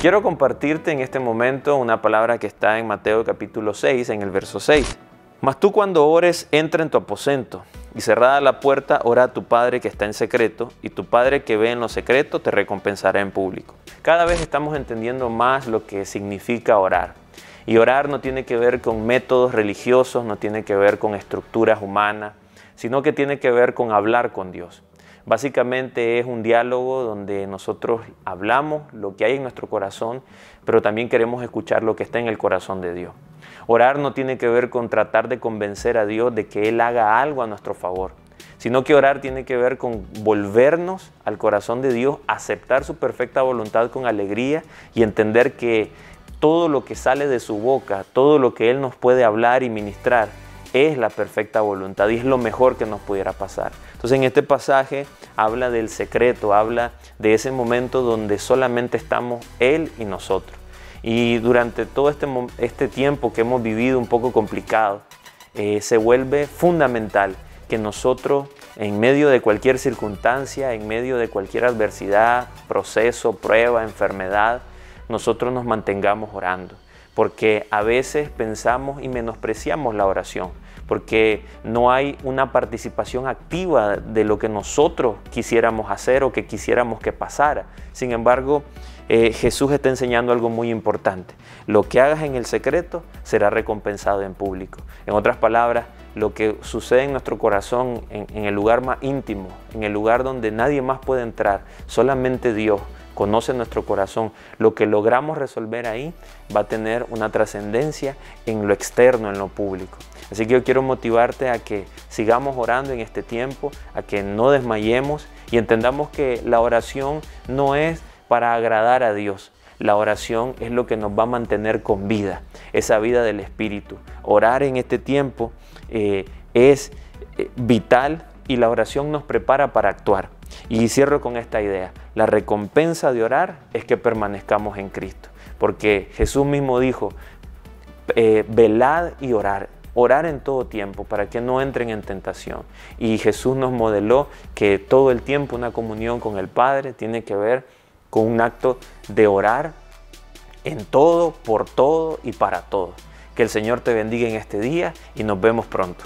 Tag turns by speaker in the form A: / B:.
A: Quiero compartirte en este momento una palabra que está en Mateo capítulo 6, en el verso 6. Mas tú cuando ores, entra en tu aposento y cerrada la puerta, ora a tu Padre que está en secreto y tu Padre que ve en lo secreto te recompensará en público. Cada vez estamos entendiendo más lo que significa orar. Y orar no tiene que ver con métodos religiosos, no tiene que ver con estructuras humanas, sino que tiene que ver con hablar con Dios. Básicamente es un diálogo donde nosotros hablamos lo que hay en nuestro corazón, pero también queremos escuchar lo que está en el corazón de Dios. Orar no tiene que ver con tratar de convencer a Dios de que Él haga algo a nuestro favor, sino que orar tiene que ver con volvernos al corazón de Dios, aceptar su perfecta voluntad con alegría y entender que todo lo que sale de su boca, todo lo que Él nos puede hablar y ministrar, es la perfecta voluntad y es lo mejor que nos pudiera pasar. Entonces en este pasaje habla del secreto, habla de ese momento donde solamente estamos Él y nosotros. Y durante todo este, este tiempo que hemos vivido un poco complicado, eh, se vuelve fundamental que nosotros en medio de cualquier circunstancia, en medio de cualquier adversidad, proceso, prueba, enfermedad, nosotros nos mantengamos orando porque a veces pensamos y menospreciamos la oración, porque no hay una participación activa de lo que nosotros quisiéramos hacer o que quisiéramos que pasara. Sin embargo, eh, Jesús está enseñando algo muy importante. Lo que hagas en el secreto será recompensado en público. En otras palabras, lo que sucede en nuestro corazón, en el lugar más íntimo, en el lugar donde nadie más puede entrar, solamente Dios conoce nuestro corazón, lo que logramos resolver ahí va a tener una trascendencia en lo externo, en lo público. Así que yo quiero motivarte a que sigamos orando en este tiempo, a que no desmayemos y entendamos que la oración no es para agradar a Dios. La oración es lo que nos va a mantener con vida, esa vida del Espíritu. Orar en este tiempo eh, es eh, vital y la oración nos prepara para actuar. Y cierro con esta idea. La recompensa de orar es que permanezcamos en Cristo. Porque Jesús mismo dijo, eh, velad y orar. Orar en todo tiempo para que no entren en tentación. Y Jesús nos modeló que todo el tiempo una comunión con el Padre tiene que ver con un acto de orar en todo, por todo y para todo. Que el Señor te bendiga en este día y nos vemos pronto.